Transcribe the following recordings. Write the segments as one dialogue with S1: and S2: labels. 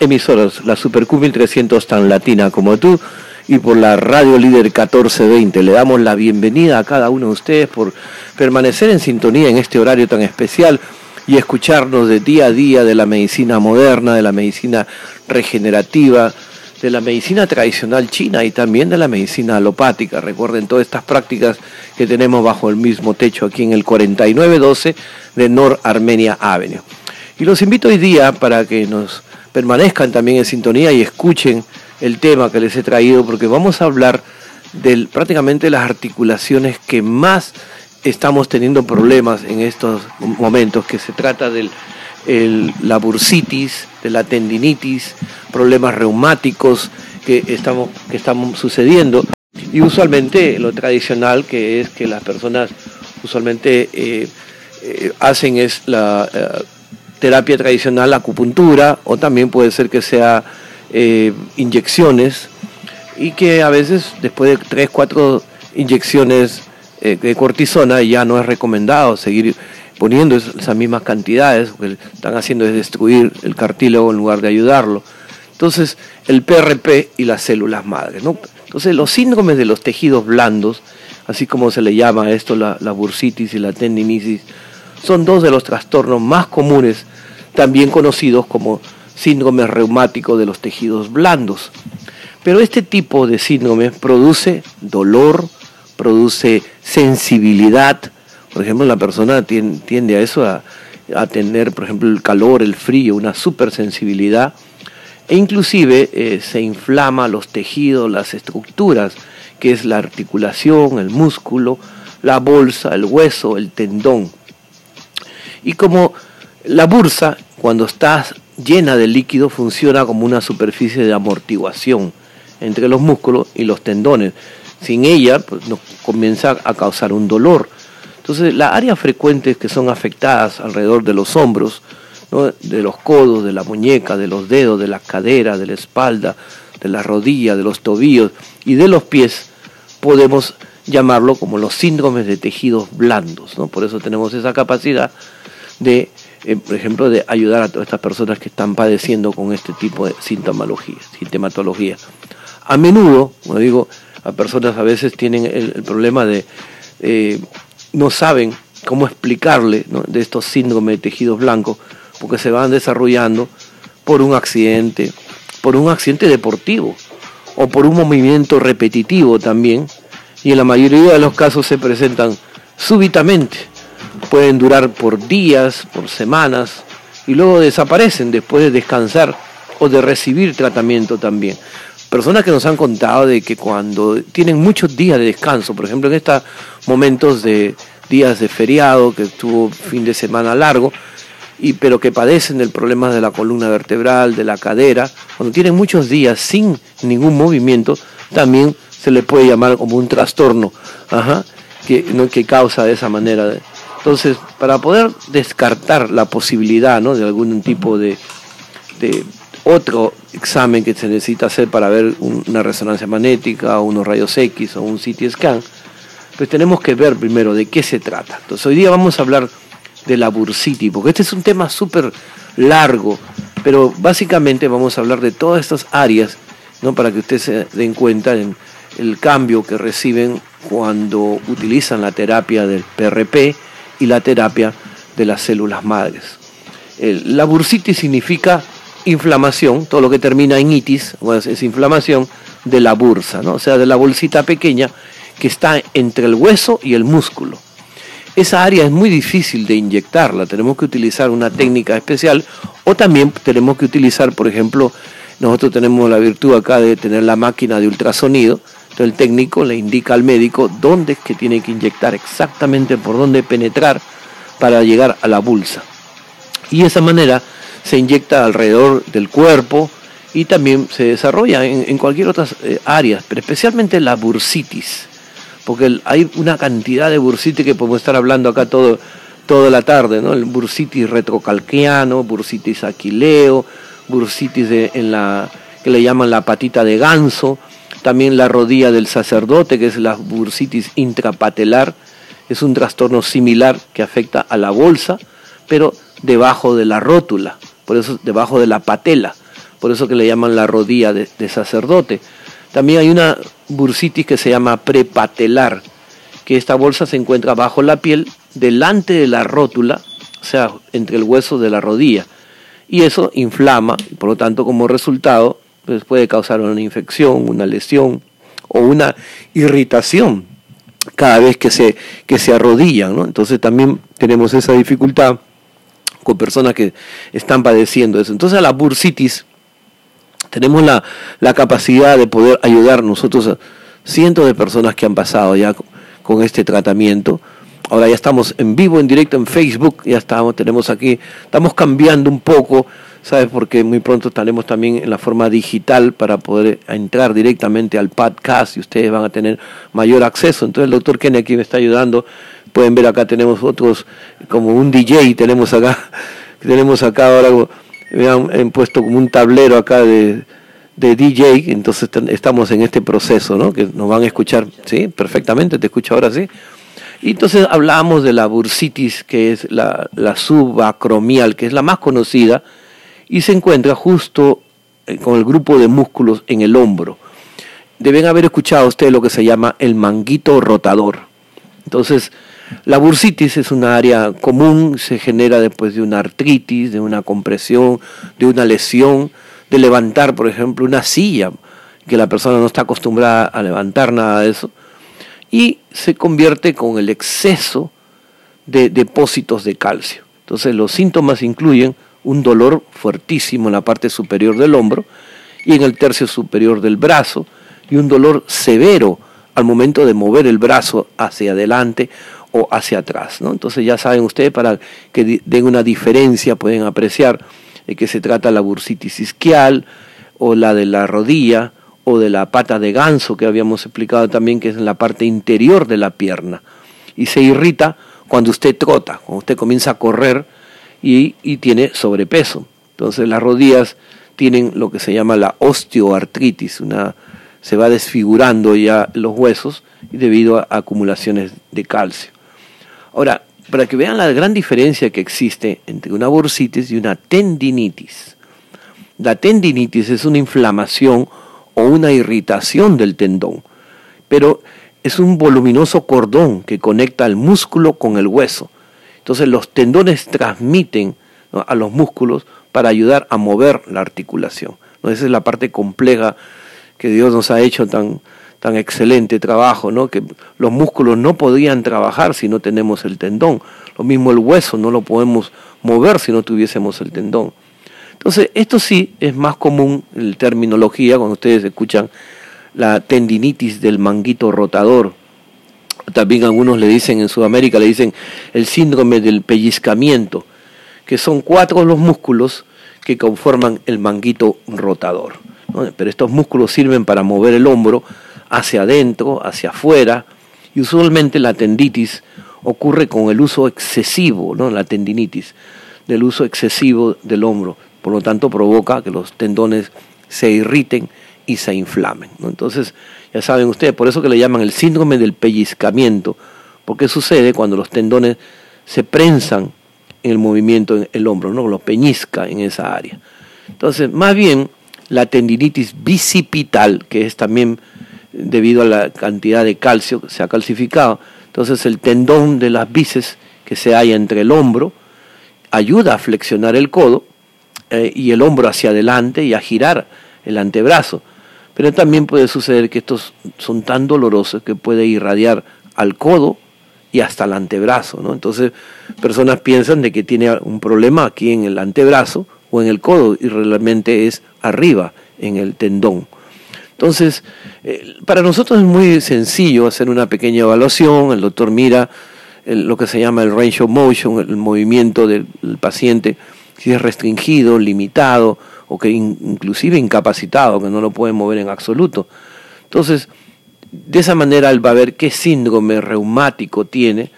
S1: emisoras, la Super Q1300 tan latina como tú y por la Radio Líder 1420. Le damos la bienvenida a cada uno de ustedes por permanecer en sintonía en este horario tan especial y escucharnos de día a día de la medicina moderna, de la medicina regenerativa, de la medicina tradicional china y también de la medicina alopática. Recuerden todas estas prácticas que tenemos bajo el mismo techo aquí en el 4912 de Nor Armenia Avenue. Y los invito hoy día para que nos permanezcan también en sintonía y escuchen el tema que les he traído porque vamos a hablar de prácticamente las articulaciones que más estamos teniendo problemas en estos momentos, que se trata de la bursitis, de la tendinitis, problemas reumáticos que estamos, que sucediendo. Y usualmente lo tradicional que es que las personas usualmente eh, eh, hacen es la eh, terapia tradicional, acupuntura, o también puede ser que sea inyecciones, y que a veces después de tres, cuatro inyecciones de cortisona ya no es recomendado seguir poniendo esas mismas cantidades, lo que están haciendo es destruir el cartílago en lugar de ayudarlo. Entonces, el PRP y las células madres. ¿no? Entonces, los síndromes de los tejidos blandos, así como se le llama esto la, bursitis y la tendinitis, son dos de los trastornos más comunes, también conocidos como síndromes reumáticos de los tejidos blandos. Pero este tipo de síndrome produce dolor, produce sensibilidad. Por ejemplo, la persona tiende a eso, a, a tener, por ejemplo, el calor, el frío, una supersensibilidad e inclusive eh, se inflama los tejidos, las estructuras, que es la articulación, el músculo, la bolsa, el hueso, el tendón. Y como la bursa, cuando está llena de líquido, funciona como una superficie de amortiguación entre los músculos y los tendones. Sin ella, pues, nos comienza a causar un dolor. Entonces, las áreas frecuentes que son afectadas alrededor de los hombros, de los codos, de la muñeca, de los dedos, de la cadera, de la espalda, de la rodilla, de los tobillos y de los pies, podemos llamarlo como los síndromes de tejidos blandos. ¿no? Por eso tenemos esa capacidad de, eh, por ejemplo, de ayudar a todas estas personas que están padeciendo con este tipo de sintomología, sintomatología. A menudo, como digo, a personas a veces tienen el, problema de eh, no saben cómo explicarle de estos síndromes de tejidos blancos porque se van desarrollando por un accidente, por un accidente deportivo o por un movimiento repetitivo también, y en la mayoría de los casos se presentan súbitamente. Pueden durar por días, por semanas, y luego desaparecen después de descansar o de recibir tratamiento también. Personas que nos han contado de que cuando tienen muchos días de descanso, por ejemplo en estos momentos de días de feriado, que estuvo fin de semana largo, y, pero que padecen del problema de la columna vertebral, de la cadera, cuando tienen muchos días sin ningún movimiento, también se le puede llamar como un trastorno que, ¿no? que causa de esa manera. Entonces, para poder descartar la posibilidad ¿no? de algún tipo de, otro examen que se necesita hacer para ver una resonancia magnética unos rayos X o un CT scan, pues tenemos que ver primero de qué se trata. Entonces hoy día vamos a hablar de la bursitis, porque este es un tema súper largo, pero básicamente vamos a hablar de todas estas áreas, ¿no? para que ustedes se den cuenta en el cambio que reciben cuando utilizan la terapia del PRP y la terapia de las células madres. la bursitis significa inflamación, todo lo que termina en itis, es inflamación de la bursa, ¿no? o sea, de la bolsita pequeña que está entre el hueso y el músculo. Esa área es muy difícil de inyectarla, tenemos que utilizar una técnica especial o también tenemos que utilizar, por ejemplo, nosotros tenemos la virtud acá de tener la máquina de ultrasonido, entonces el técnico le indica al médico dónde es que tiene que inyectar, exactamente por dónde penetrar para llegar a la bolsa. Y de esa manera se inyecta alrededor del cuerpo y también se desarrolla en, cualquier otra eh, área, pero especialmente la bursitis porque hay una cantidad de bursitis que podemos estar hablando acá todo, toda la tarde, ¿no? El bursitis retrocalquiano, bursitis aquileo, bursitis en la que le llaman la patita de ganso, también la rodilla del sacerdote, que es la bursitis intrapatelar, es un trastorno similar que afecta a la bolsa, pero debajo de la rótula, por eso debajo de la patela, por eso que le llaman la rodilla de, sacerdote. También hay una bursitis que se llama prepatelar, que esta bolsa se encuentra bajo la piel, delante de la rótula, o sea, entre el hueso de la rodilla. Y eso inflama, y por lo tanto, como resultado, pues puede causar una infección, una lesión o una irritación cada vez que se, que se arrodillan. ¿no? Entonces también tenemos esa dificultad con personas que están padeciendo eso. Entonces a la bursitis tenemos la, la capacidad de poder ayudar nosotros a cientos de personas que han pasado ya con, este tratamiento. Ahora ya estamos en vivo, en directo en Facebook, ya estamos, tenemos aquí, estamos cambiando un poco, ¿sabes? Porque muy pronto estaremos también en la forma digital para poder entrar directamente al podcast y ustedes van a tener mayor acceso. Entonces el doctor Kenny aquí me está ayudando Pueden ver acá tenemos otros, como un DJ tenemos acá, tenemos acá ahora, me han, puesto como un tablero acá de, de DJ, entonces estamos en este proceso, ¿no? Que nos van a escuchar, ¿sí? Perfectamente, te escucho ahora, ¿sí? Y entonces hablamos de la bursitis, que es la, la subacromial, que es la más conocida, y se encuentra justo eh, con el grupo de músculos en el hombro. Deben haber escuchado ustedes lo que se llama el manguito rotador. Entonces, la bursitis es una área común, se genera después de una artritis, de una compresión, de una lesión, de levantar, por ejemplo, una silla, que la persona no está acostumbrada a levantar nada de eso, y se convierte con el exceso de depósitos de calcio. Entonces los síntomas incluyen un dolor fuertísimo en la parte superior del hombro y en el tercio superior del brazo, y un dolor severo al momento de mover el brazo hacia adelante o hacia atrás. ¿no? Entonces ya saben ustedes, para que den una diferencia, pueden apreciar de que se trata la bursitis isquial o la de la rodilla o de la pata de ganso que habíamos explicado también, que es en la parte interior de la pierna. Y se irrita cuando usted trota, cuando usted comienza a correr y, tiene sobrepeso. Entonces las rodillas tienen lo que se llama la osteoartritis, una, se va desfigurando ya los huesos debido a acumulaciones de calcio. Ahora, para que vean la gran diferencia que existe entre una bursitis y una tendinitis. La tendinitis es una inflamación o una irritación del tendón, pero es un voluminoso cordón que conecta el músculo con el hueso. Entonces los tendones transmiten a los músculos para ayudar a mover la articulación. Esa es la parte compleja que Dios nos ha hecho tan, tan excelente trabajo, ¿no? que los músculos no podían trabajar si no tenemos el tendón. Lo mismo el hueso, no lo podemos mover si no tuviésemos el tendón. Entonces, esto sí es más común en terminología, cuando ustedes escuchan la tendinitis del manguito rotador. También algunos le dicen en Sudamérica, le dicen el síndrome del pellizcamiento, que son cuatro los músculos que conforman el manguito rotador. Pero estos músculos sirven para mover el hombro hacia adentro, hacia afuera, y usualmente la tenditis ocurre con el uso excesivo, ¿no? la tendinitis, del uso excesivo del hombro. Por lo tanto, provoca que los tendones se irriten y se inflamen. Entonces, ya saben ustedes, por eso que le llaman el síndrome del pellizcamiento, porque sucede cuando los tendones se prensan en el movimiento en el hombro, ¿no? lo peñizca en esa área. Entonces, más bien, la tendinitis bicipital, que es también debido a la cantidad de calcio que se ha calcificado. Entonces el tendón de las bíceps que se halla entre el hombro ayuda a flexionar el codo eh, y el hombro hacia adelante y a girar el antebrazo. Pero también puede suceder que estos son tan dolorosos que puede irradiar al codo y hasta el antebrazo. ¿no? Entonces personas piensan de que tiene un problema aquí en el antebrazo o en el codo y realmente es arriba en el tendón. Entonces, eh, para nosotros es muy sencillo hacer una pequeña evaluación, el doctor mira lo que se llama el range of motion, el movimiento del paciente, si es restringido, limitado o que inclusive incapacitado, que no lo puede mover en absoluto. Entonces, de esa manera él va a ver qué síndrome reumático tiene,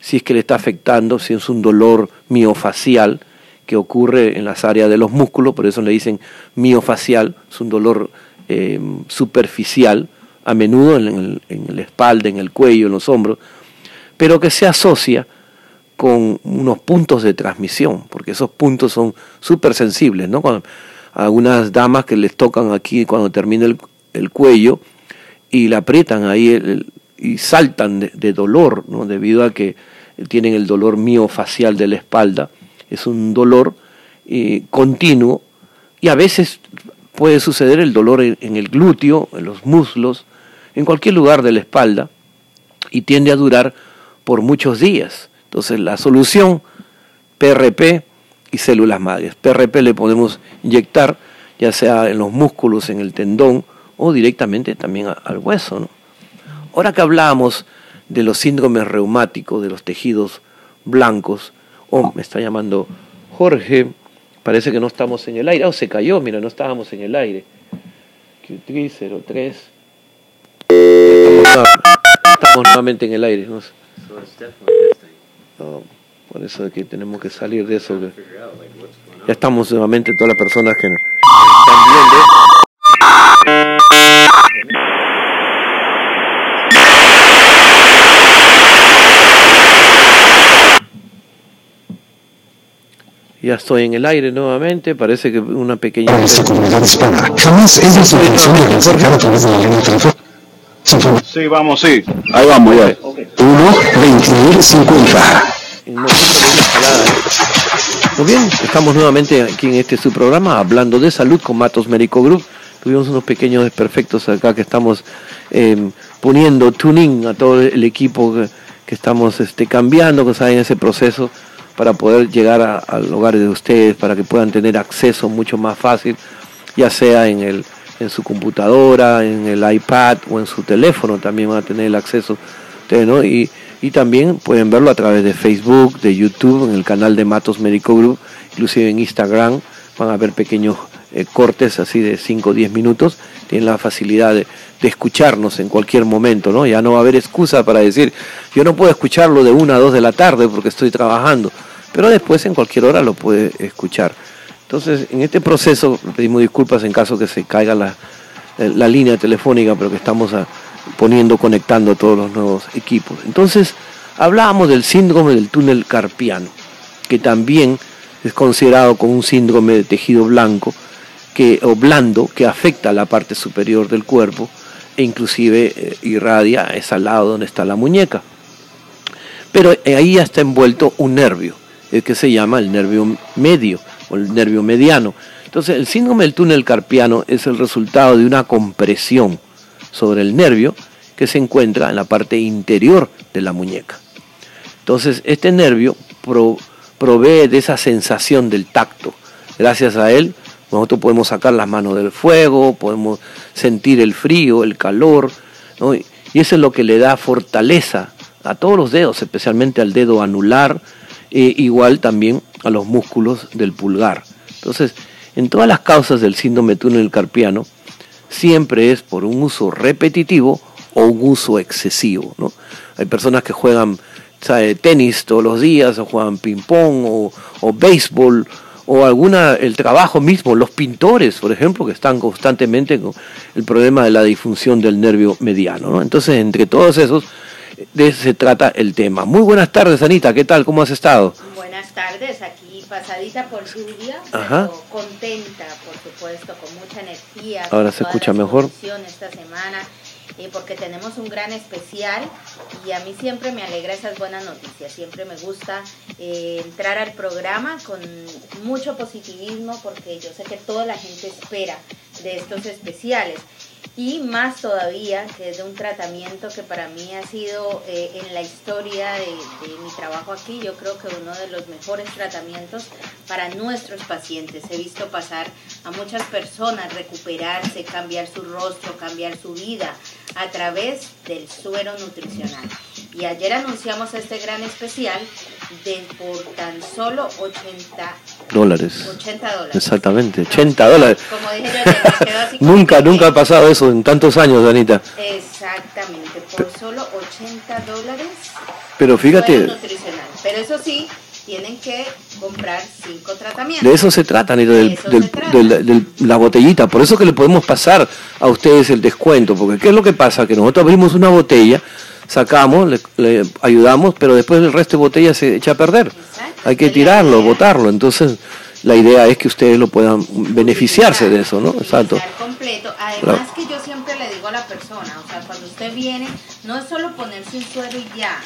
S1: si es que le está afectando, si es un dolor miofacial que ocurre en las áreas de los músculos, por eso le dicen miofacial, es un dolor eh, superficial, a menudo en, la espalda, en el cuello, en los hombros, pero que se asocia con unos puntos de transmisión, porque esos puntos son súper sensibles, ¿no? Algunas damas que les tocan aquí cuando termina el, cuello y la aprietan ahí y saltan de, dolor, ¿no? debido a que tienen el dolor miofacial de la espalda. Es un dolor eh, continuo y a veces puede suceder el dolor en, el glúteo, en los muslos, en cualquier lugar de la espalda y tiende a durar por muchos días. Entonces la solución PRP y células madres. PRP le podemos inyectar ya sea en los músculos, en el tendón o directamente también al hueso. Ahora que hablamos de los síndromes reumáticos, de los tejidos blancos, oh, me está llamando Jorge, parece que no estamos en el aire, oh, se cayó, mira, no estábamos en el aire. Q303. Estamos, nuevamente en el aire. ¿no? Por eso es que tenemos que salir de eso. Ya estamos nuevamente todas las personas que están viendo. Ya estoy en el aire nuevamente, parece que una pequeña... Para esta comunidad hispana, jamás es nuestra intención de acercar a través de la línea telefónica. Sí, vamos, sí. Ahí vamos, ya. 1 50 en un Muy bien, estamos nuevamente aquí en este su programa hablando de salud con Matos Médico Group. Tuvimos unos pequeños desperfectos acá que estamos eh, poniendo tuning a todo el equipo que, estamos este, cambiando, que está en ese proceso para poder llegar al hogar de ustedes, para que puedan tener acceso mucho más fácil, ya sea en, el, en su computadora, en el iPad o en su teléfono, también van a tener el acceso. Ustedes, ¿no? Y y también pueden verlo a través de Facebook, de YouTube, en el canal de Matos Médico Group, inclusive en Instagram van a ver pequeños eh, cortes así de 5 o 10 minutos, tienen la facilidad de, escucharnos en cualquier momento, ¿no? Ya no va a haber excusa para decir, yo no puedo escucharlo de 1 a 2 de la tarde porque estoy trabajando, pero después en cualquier hora lo puede escuchar. Entonces, en este proceso pedimos disculpas en caso que se caiga la, la línea telefónica, pero que estamos a, poniendo, conectando todos los nuevos equipos. Entonces, hablábamos del síndrome del túnel carpiano, que también es considerado como un síndrome de tejido blanco que, o blando que afecta a la parte superior del cuerpo e inclusive eh, irradia ese lado donde está la muñeca. Pero eh, ahí ya está envuelto un nervio, el que se llama el nervio medio o el nervio mediano. Entonces, el síndrome del túnel carpiano es el resultado de una compresión sobre el nervio que se encuentra en la parte interior de la muñeca. Entonces, este nervio provee de esa sensación del tacto. Gracias a él, nosotros podemos sacar las manos del fuego, podemos sentir el frío, el calor, y eso es lo que le da fortaleza a todos los dedos, especialmente al dedo anular, e igual también a los músculos del pulgar. Entonces, en todas las causas del síndrome túnel carpiano, siempre es por un uso repetitivo o un uso excesivo. ¿no? Hay personas que juegan tenis todos los días, o juegan ping-pong o, o béisbol, o alguna, el trabajo mismo, los pintores, por ejemplo, que están constantemente con el problema de la disfunción del nervio mediano. ¿no? Entonces, entre todos esos, de eso se trata el tema. Muy buenas tardes, Anita, ¿qué tal? ¿Cómo has estado?
S2: Buenas tardes, aquí pasadita por lluvia, pero contenta, por supuesto, con mucha energía.
S1: Ahora se escucha mejor.
S2: Esta semana, eh, porque tenemos un gran especial y a mí siempre me alegra esas buenas noticias. Siempre me gusta eh, entrar al programa con mucho positivismo porque yo sé que toda la gente espera de estos especiales y más todavía que es de un tratamiento que para mí ha sido eh, en la historia de, mi trabajo aquí, yo creo que uno de los mejores tratamientos para nuestros pacientes. He visto pasar a muchas personas recuperarse, cambiar su rostro, cambiar su vida a través del suero nutricional. Y ayer anunciamos este gran especial de por tan solo 80
S1: dólares.
S2: 80 dólares.
S1: Exactamente, 80 dólares.
S2: Como dije yo, quedó así
S1: nunca, nunca ha pasado eso en tantos años, Danita.
S2: Exactamente, por solo 80 dólares.
S1: Pero fíjate.
S2: Pero eso sí, tienen que comprar cinco tratamientos.
S1: De eso se trata, Anita, de la botellita. Por eso que le podemos pasar a ustedes el descuento, porque ¿qué es lo que pasa? Que nosotros abrimos una botella sacamos, le, ayudamos, pero después el resto de botella se echa a perder. Hay que tirarlo, botarlo. Entonces, la idea es que ustedes lo puedan beneficiarse de eso, ¿no?
S2: Exacto. completo. Además que yo siempre le digo a la persona, o sea, cuando usted viene, no es solo ponerse un suero y ya,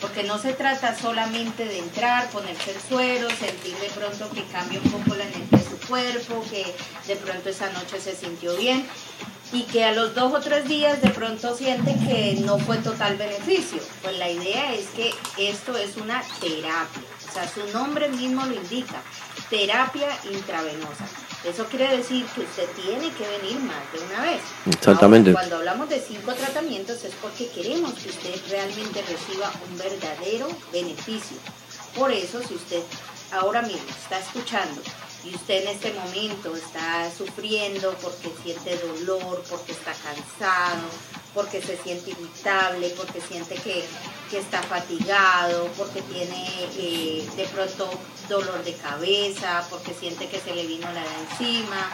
S2: porque no se trata solamente de entrar, ponerse el suero, sentir de pronto que cambia un poco la energía de su cuerpo, que de pronto esa noche se sintió bien y que a los dos o tres días de pronto siente que no fue total beneficio. Pues la idea es que esto es una terapia, o sea, su nombre mismo lo indica, terapia intravenosa. Eso quiere decir que usted tiene que venir más de una vez.
S1: Exactamente.
S2: cuando hablamos de cinco tratamientos es porque queremos que usted realmente reciba un verdadero beneficio. Por eso, si usted ahora mismo está escuchando y usted en este momento está sufriendo porque siente dolor, porque está cansado, porque se siente irritable, porque siente que, está fatigado, porque tiene eh, de pronto dolor de cabeza, porque siente que se le vino la de encima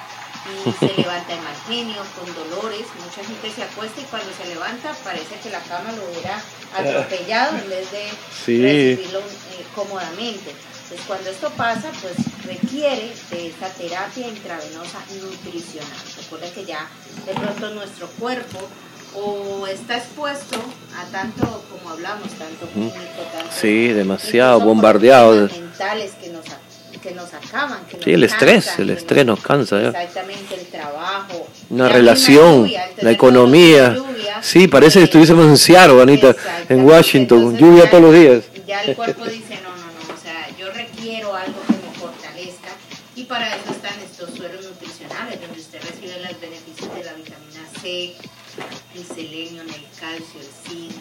S2: y se levanta en mal genio, con dolores. Mucha gente se acuesta y cuando se levanta parece que la cama lo hubiera atropellado en vez de recibirlo eh, cómodamente. Entonces, cuando esto pasa, pues requiere de esta terapia intravenosa nutricional. Recuerden que ya de pronto nuestro cuerpo o está expuesto a tanto, como hablamos, tanto químico, tanto...
S1: Sí, demasiado bombardeado.
S2: Mentales que nos, que nos acaban. Que
S1: sí, el estrés, el estrés nos cansa.
S2: Exactamente, el trabajo.
S1: Una relación, la economía. sí, parece que estuviésemos en Seattle, Anita, en Washington, lluvia todos los días.
S2: Ya el cuerpo dice, no, quiero algo que me fortalezca y para eso están estos sueros nutricionales donde usted recibe los beneficios de la vitamina C, el selenio, el calcio, el zinc,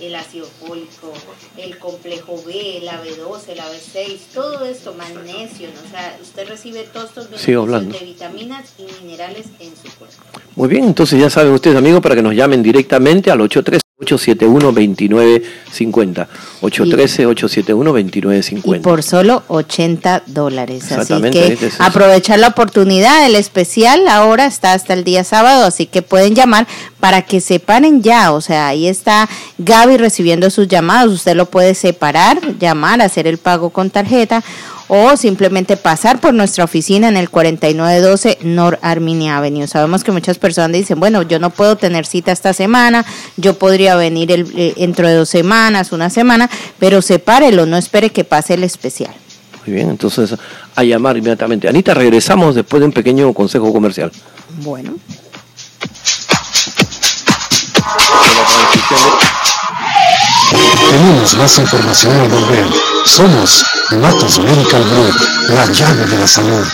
S2: el ácido fólico, el complejo B, la B12, la B6, todo esto, magnesio, o sea, usted recibe todos estos beneficios de vitaminas y minerales en su cuerpo.
S1: Muy bien, entonces ya saben ustedes amigos para que nos llamen directamente al 83 871-2950. 813-871-2950.
S2: Y por solo 80 dólares. Así que aprovechar la oportunidad. El especial ahora está hasta el día sábado, así que pueden llamar para que separen ya. O sea, ahí está Gaby recibiendo sus llamadas. Usted lo puede separar, llamar, hacer el pago con tarjeta o simplemente pasar por nuestra oficina en el 4912 North Arminia Avenue. Sabemos que muchas personas dicen, bueno, yo no puedo tener cita esta semana, yo podría venir el, eh, dentro de dos semanas, una semana, pero sepárelo, no espere que pase el especial.
S1: Muy bien, entonces a llamar inmediatamente. Anita, regresamos después de un pequeño consejo comercial.
S2: Bueno.
S3: Tenemos más información al volver. Somos Matos Medical Group, la llave de la salud.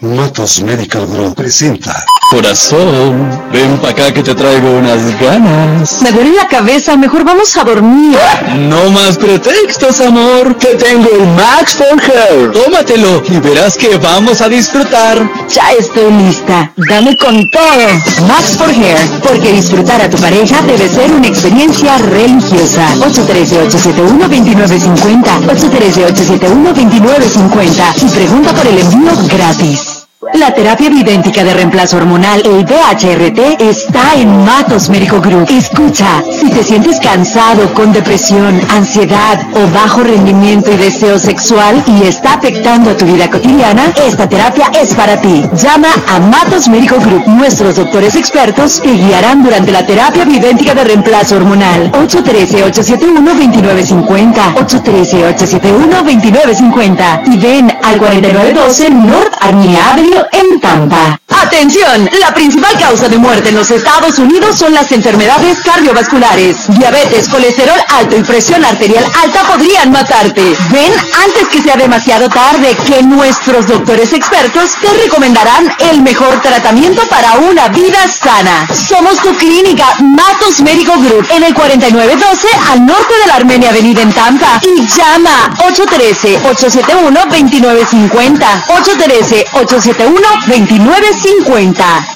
S3: Matos Medical Group presenta
S4: Corazón, ven pa' acá que te traigo unas ganas.
S5: Me duele la cabeza, mejor vamos a dormir.
S4: No más pretextos, amor, que tengo el Max for Hair. Tómatelo y verás que vamos a disfrutar.
S5: Ya estoy lista, dame con todo. Max for Hair, porque disfrutar a tu pareja debe ser una experiencia religiosa. 813-871-2950, 813-871-2950 y pregunta por el envío gratis. La terapia bidéntica de reemplazo hormonal, el BHRT, está en Matos Médico Group. Escucha, si te sientes cansado, con depresión, ansiedad o bajo rendimiento y deseo sexual y está afectando a tu vida cotidiana, esta terapia es para ti. Llama a Matos Médico Group. Nuestros doctores expertos te guiarán durante la terapia bidéntica de reemplazo hormonal. 813-871-2950. 813-871-2950. Y ven al 4912 North Armenia Avenue en Tampa. Atención, la principal causa de muerte en los Estados Unidos son las enfermedades cardiovasculares. Diabetes, colesterol alto y presión arterial alta podrían matarte. Ven antes que sea demasiado tarde que nuestros doctores expertos te recomendarán el mejor tratamiento para una vida sana. Somos tu clínica Matos Médico Group en el 4912 al norte de la Armenia Avenida en Tampa y llama 813-871-2950. 813-871-2950. 50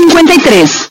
S5: 53.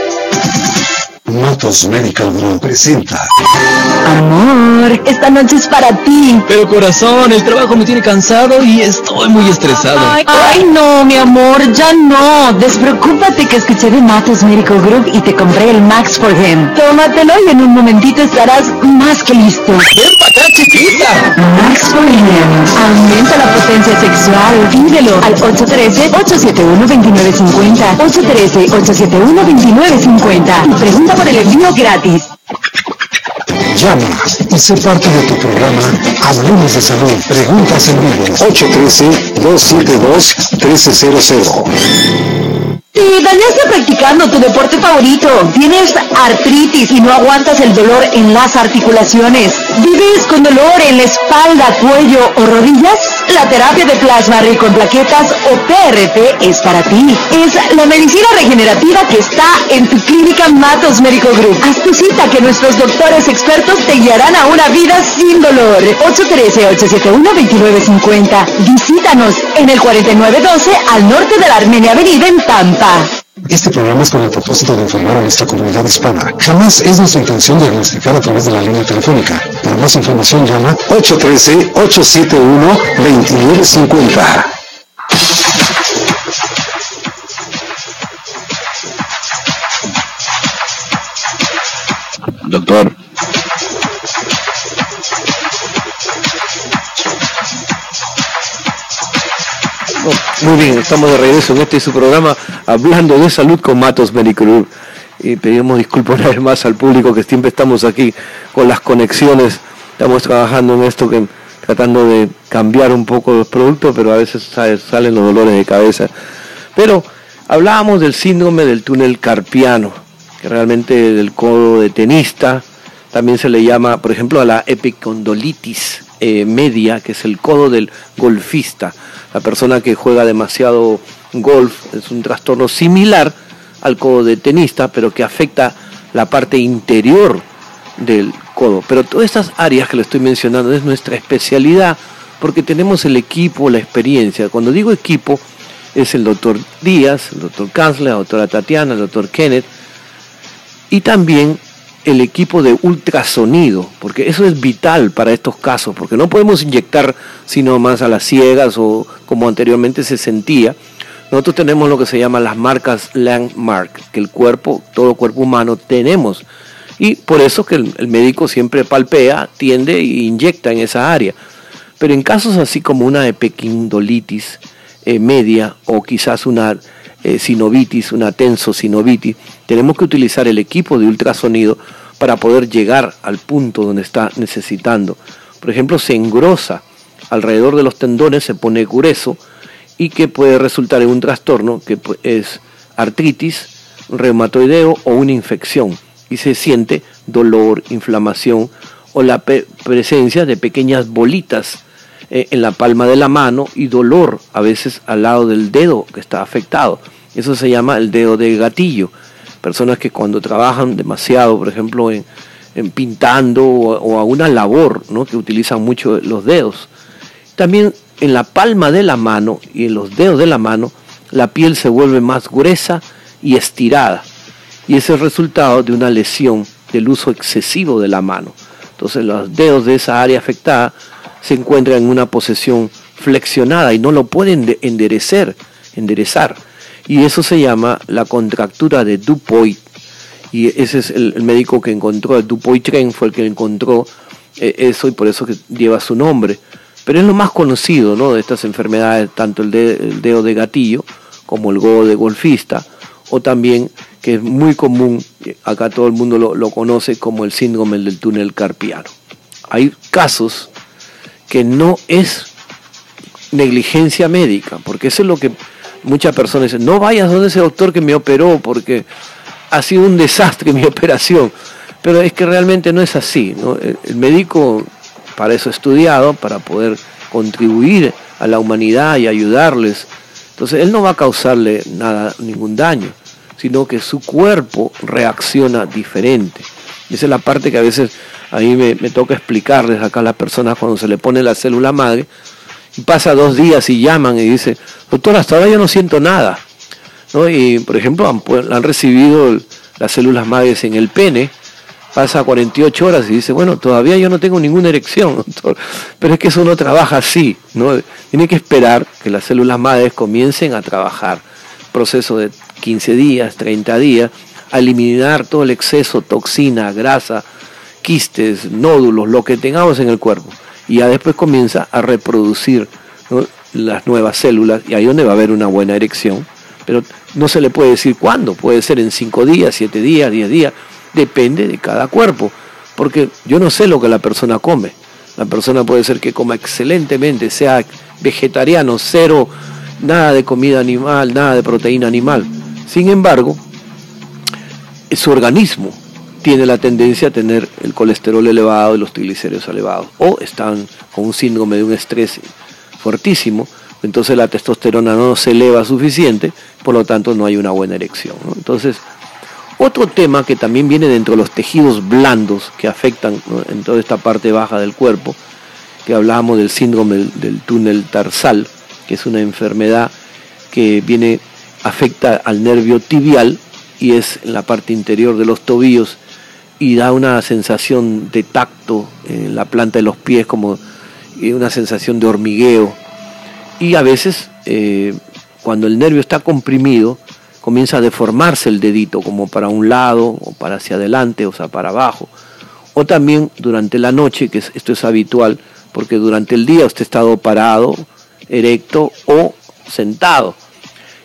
S3: Matos Medical Group presenta
S5: Amor, esta noche es para ti.
S4: Pero corazón, el trabajo me tiene cansado y estoy muy estresado.
S5: Ay, no, mi amor, ya no. Despreocúpate que escuché de Matos Medical Group y te compré el Max for Him. Tómatelo y en un momentito estarás más que listo.
S4: ¡Ven chiquita!
S5: Max Him. Aumenta la potencia sexual. Pídelo al 813-871-2950. 813-871-2950. Y pregunta por el envío gratis.
S3: Llama y sé parte de tu programa Hablemos de Salud. Preguntas en vivo. 813-272-1300.
S5: Te dañaste practicando tu deporte favorito. Tienes artritis y no aguantas el dolor en las articulaciones. ¿Vives con dolor en la espalda, cuello o rodillas? La terapia de plasma rico en plaquetas o PRP es para ti. Es la medicina regenerativa que está en tu clínica Matos Medical Group. Haz tu cita que nuestros doctores expertos te guiarán a una vida sin dolor. 813-871-2950. Visítanos en el 4912 al norte de la Armenia Avenida en Tampa.
S3: Este programa es con el propósito de informar a nuestra comunidad hispana. Jamás es nuestra intención diagnosticar a través de la línea telefónica. Para más información llama 813-871-2950.
S1: Doctor. Muy bien, estamos de regreso en este su programa hablando de salud con Matos Medical Group. Y pedimos disculpas una vez más al público que siempre estamos aquí con las conexiones. Estamos trabajando en esto, que, tratando de cambiar un poco los productos, pero a veces salen los dolores de cabeza. Pero hablábamos del síndrome del túnel carpiano, que realmente del codo de tenista, también se le llama, por ejemplo, a la epicondolitis eh, media, que es el codo del golfista. La persona que juega demasiado golf es un trastorno similar al codo de tenista, pero que afecta la parte interior del codo. Pero todas estas áreas que le estoy mencionando es nuestra especialidad, porque tenemos el equipo, la experiencia. Cuando digo equipo, es el doctor Díaz, el doctor Kanzler, la doctora Tatiana, el doctor Kenneth, y también el equipo de ultrasonido, porque eso es vital para estos casos, porque no podemos inyectar sino más a las ciegas o como anteriormente se sentía. Nosotros tenemos lo que se llama las marcas landmark, que el cuerpo, todo cuerpo humano tenemos. Y por eso que el, médico siempre palpea, tiende e inyecta en esa área. Pero en casos así como una epicondilitis eh, media o quizás una eh, sinovitis, una tensosinovitis, tenemos que utilizar el equipo de ultrasonido para poder llegar al punto donde está necesitando. Por ejemplo, se engrosa alrededor de los tendones, se pone grueso y que puede resultar en un trastorno que es artritis, reumatoideo o una infección y se siente dolor, inflamación o la presencia de pequeñas bolitas eh, en la palma de la mano y dolor a veces al lado del dedo que está afectado. Eso se llama el dedo de gatillo. personas que cuando trabajan demasiado, por ejemplo, en, pintando o, a una labor, ¿no? que utilizan mucho los dedos. También en la palma de la mano y en los dedos de la mano, la piel se vuelve más gruesa y estirada. Y ese es el resultado de una lesión del uso excesivo de la mano. Entonces los dedos de esa área afectada se encuentran en una posición flexionada y no lo pueden enderecer, enderezar. Y eso se llama la contractura de Dupoit. Y ese es el, médico que encontró, el Dupoit-Tren fue el que encontró eh, eso y por eso que lleva su nombre. Pero es lo más conocido ¿no? de estas enfermedades, tanto el, dedo de gatillo como el godo de golfista, o también que es muy común, acá todo el mundo lo, lo conoce como el síndrome del túnel carpiano. Hay casos que no es negligencia médica, porque eso es lo que muchas personas dicen, no vayas donde ese doctor que me operó porque ha sido un desastre mi operación. Pero es que realmente no es así. El, médico para eso estudiado, para poder contribuir a la humanidad y ayudarles. Entonces él no va a causarle nada, ningún daño, sino que su cuerpo reacciona diferente. esa es la parte que a veces a mí me, toca explicarles acá a las personas cuando se le pone la célula madre y pasa dos días y llaman y dice, doctor, hasta ahora yo no siento nada. ¿No? Y, por ejemplo, han, han recibido las células madres en el pene, pasa 48 horas y dice, bueno, todavía yo no tengo ninguna erección, doctor. Pero es que eso no trabaja así, ¿no? Tiene que esperar que las células madres comiencen a trabajar. Proceso de 15 días, 30 días, a eliminar todo el exceso, toxina, grasa, quistes, nódulos, lo que tengamos en el cuerpo y ya después comienza a reproducir las nuevas células y ahí donde va a haber una buena erección. Pero no se le puede decir cuándo, puede ser en cinco días, siete días, diez días, depende de cada cuerpo, porque yo no sé lo que la persona come. La persona puede ser que coma excelentemente, sea vegetariano, cero, nada de comida animal, nada de proteína animal. Sin embargo, su organismo tiene la tendencia a tener el colesterol elevado y los triglicéridos elevados, o están con un síndrome de un estrés fuertísimo, entonces la testosterona no se eleva suficiente, por lo tanto no hay una buena erección. Entonces, otro tema que también viene dentro de los tejidos blandos que afectan en toda esta parte baja del cuerpo, que hablábamos del síndrome del, túnel tarsal, que es una enfermedad que viene afecta al nervio tibial y es en la parte interior de los tobillos y da una sensación de tacto en la planta de los pies, como una sensación de hormigueo. Y a veces, eh, cuando el nervio está comprimido, comienza a deformarse el dedito, como para un lado, o para hacia adelante, o sea, para abajo. O también durante la noche, que esto es habitual, porque durante el día usted ha estado parado, erecto o sentado.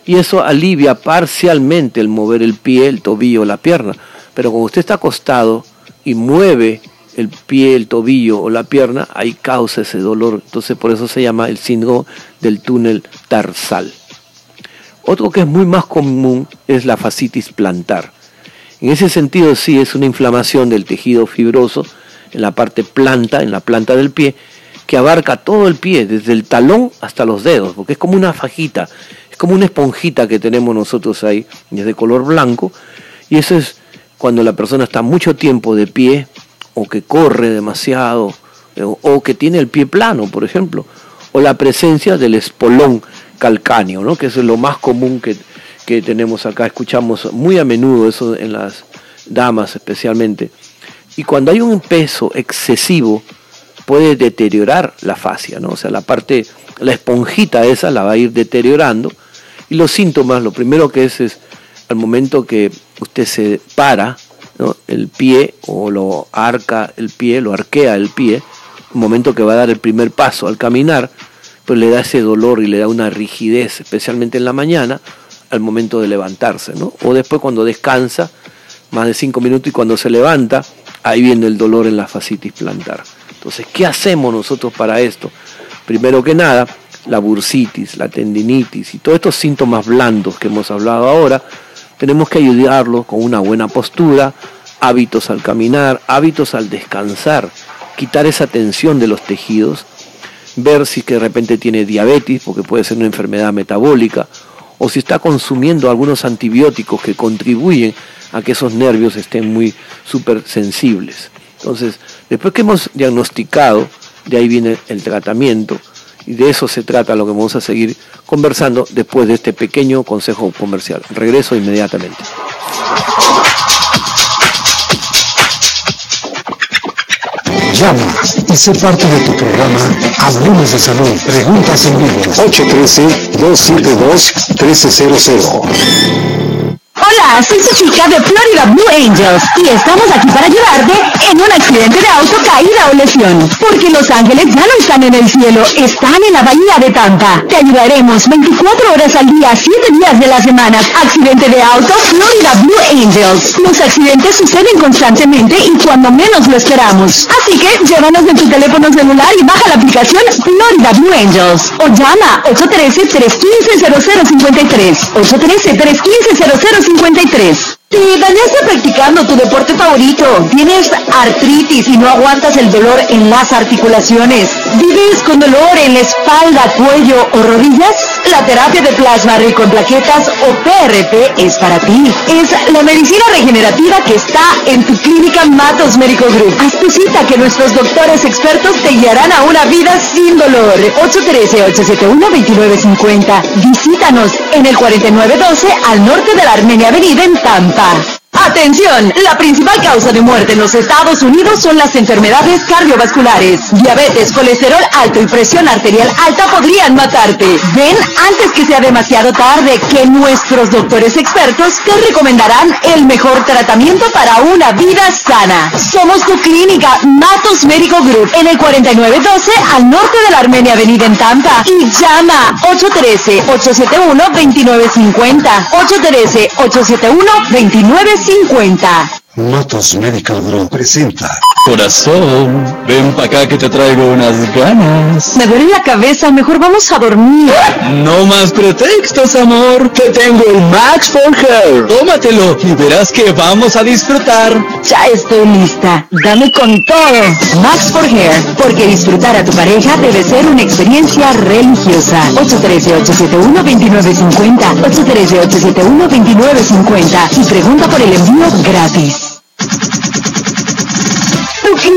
S1: Y eso alivia parcialmente el mover el pie, el tobillo, la pierna pero cuando usted está acostado y mueve el pie, el tobillo o la pierna, ahí causa ese dolor. Entonces por eso se llama el síndrome del túnel tarsal. Otro que es muy más común es la fascitis plantar. En ese sentido sí es una inflamación del tejido fibroso en la parte planta, en la planta del pie, que abarca todo el pie, desde el talón hasta los dedos, porque es como una fajita, como una esponjita que tenemos nosotros ahí, y es de color blanco, y eso es cuando la persona está mucho tiempo de pie o que corre demasiado o, que tiene el pie plano, por ejemplo, o la presencia del espolón calcáneo, ¿no? que es lo más común que, que tenemos acá, escuchamos muy a menudo eso en las damas especialmente. Y cuando hay un peso excesivo, puede deteriorar la fascia, ¿no? O sea, la parte, la esponjita esa la va a ir deteriorando. Y los síntomas, lo primero que es es al momento que usted se para el pie o lo arca el pie, lo arquea el pie, un momento que va a dar el primer paso al caminar, pues le da ese dolor y le da una rigidez, especialmente en la mañana, al momento de levantarse, ¿no? O después cuando descansa, más de cinco minutos y cuando se levanta, ahí viene el dolor en la fascitis plantar. Entonces, ¿qué hacemos nosotros para esto? Primero que nada, la bursitis, la tendinitis y todos estos síntomas blandos que hemos hablado ahora, tenemos que ayudarlo con una buena postura, hábitos al caminar, hábitos al descansar, quitar esa tensión de los tejidos, ver si que de repente tiene diabetes, porque puede ser una enfermedad metabólica, o si está consumiendo algunos antibióticos que contribuyen a que esos nervios estén muy súper sensibles. Entonces, después que hemos diagnosticado, de ahí viene el tratamiento y de eso se trata lo que vamos a seguir conversando después de este pequeño consejo comercial. Regreso inmediatamente.
S3: Llama y sé parte de tu programa Hablemos de Salud. Preguntas en vivo. 813-272-1300.
S5: Hola, soy su chica de Florida Blue Angels y estamos aquí para ayudarte en un accidente caída o lesión. Porque Los Ángeles ya no están en el cielo, están en la bahía de Tampa. Te ayudaremos 24 horas al día, 7 días de la semana. Accidente de auto, Florida Blue Angels. Los accidentes suceden constantemente y cuando menos lo esperamos. Así que llévanos de tu teléfono celular y baja la aplicación Florida Blue Angels. O llama 813-315-0053. 813-315-0053. 53. Te dañaste practicando tu deporte favorito, tienes artritis y no aguantas el dolor en las articulaciones, vives con dolor en la espalda, cuello o rodillas, la terapia de plasma rico en plaquetas o PRP es para ti. Es la medicina regenerativa que está en tu clínica Matos Médico Group. Haz tu cita que nuestros doctores expertos te guiarán a una vida sin dolor. 813-871-2950. Visítanos en el 4912 al norte de la Armenia Avenida en Tampa. Atención, la principal causa de muerte en los Estados Unidos son las enfermedades cardiovasculares. Diabetes, colesterol alto y presión arterial alta podrían matarte. Ven antes que sea demasiado tarde que nuestros doctores expertos te recomendarán el mejor tratamiento para una vida sana. Somos tu clínica Matos Médico Group en el 4912 al norte de la Armenia Avenida en Tampa y llama 813-871-2950. 813-871-2950. 50.
S3: Matos Medical Group presenta.
S4: Corazón, ven pa' acá que te traigo unas ganas.
S5: Me duele la cabeza, mejor vamos a dormir.
S4: No más pretextos, amor. Te tengo el Max for Hair. Tómatelo y verás que vamos a disfrutar.
S5: Ya estoy lista. Dame con todo. Max for Hair, porque disfrutar a tu pareja debe ser una experiencia religiosa. 813-871-2950. 813-871-2950. Y pregunta por el envío gratis.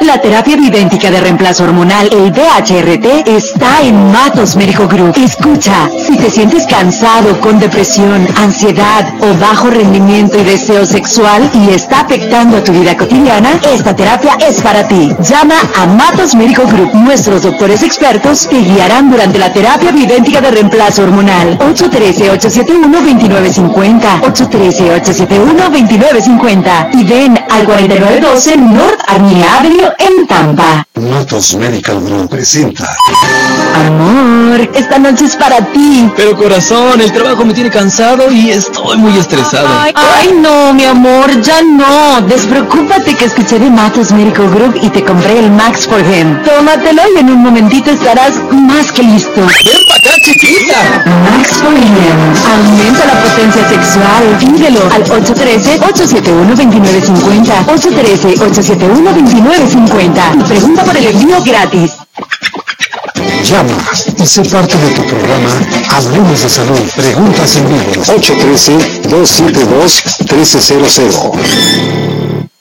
S5: La terapia bidéntica de reemplazo hormonal, el DHRT, está en Matos Médico Group. Escucha, si te sientes cansado, con depresión, ansiedad o bajo rendimiento y deseo sexual y está afectando a tu vida cotidiana, esta terapia es para ti. Llama a Matos Médico Group. Nuestros doctores expertos te guiarán durante la terapia bidéntica de reemplazo hormonal. 813-871-2950. 813-871-2950. Y ven al 4912 North Avenue en Tampa.
S3: Matos Medical Group presenta.
S5: Amor, esta noche es para ti.
S4: Pero corazón, el trabajo me tiene cansado y estoy muy estresado.
S5: Ay, ay, no, mi amor, ya no. Despreocúpate que escuché de Matos Medical Group y te compré el Max for Him. Tómatelo y en un momentito estarás más que listo.
S4: ¡Ven pa' acá, chiquita!
S5: Max Him. Aumenta la potencia sexual. Pídelo al 813-871-2950. 813-871-2950. Y pregunta por el envío gratis.
S3: Llama y sé parte de tu programa Hablemos de Salud. Preguntas en vivo. 813-272-1300.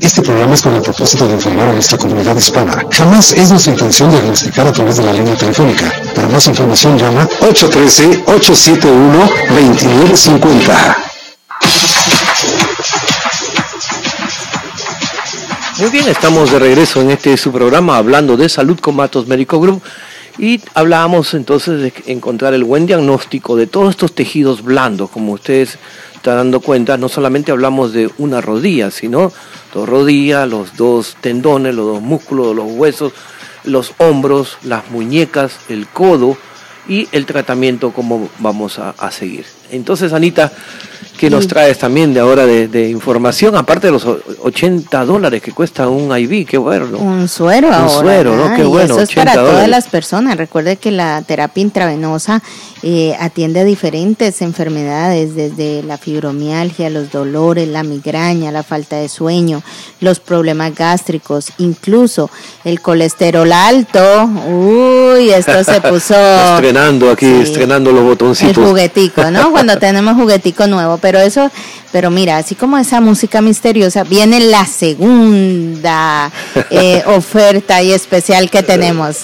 S3: Este programa es con el propósito de informar a nuestra comunidad hispana. Jamás es nuestra intención diagnosticar a través de la línea telefónica. Para más información llama 813-871-2950.
S1: Muy bien, estamos de regreso en este su programa hablando de salud con Matos Médico Group y hablábamos entonces de encontrar el buen diagnóstico de todos estos tejidos blandos, como ustedes están dando cuenta, no solamente hablamos de una rodilla, sino dos rodillas, los dos tendones, los dos músculos, los huesos, los hombros, las muñecas, el codo y el tratamiento como vamos a, a seguir. Entonces, Anita, ¿Qué nos traes también de ahora de, información? Aparte de los 80 dólares que cuesta un IV, qué bueno.
S2: Un suero
S1: un suero, ¿no? Qué bueno.
S2: Eso es para todas las personas. Recuerde que la terapia intravenosa eh, atiende a diferentes enfermedades, desde la fibromialgia, los dolores, la migraña, la falta de sueño, los problemas gástricos, incluso el colesterol alto. Uy, esto se puso...
S1: estrenando aquí, estrenando los botoncitos.
S2: El juguetico, ¿no? Cuando tenemos juguetico nuevo. Pero eso, pero mira, así como esa música misteriosa, viene la segunda eh, oferta y especial que tenemos.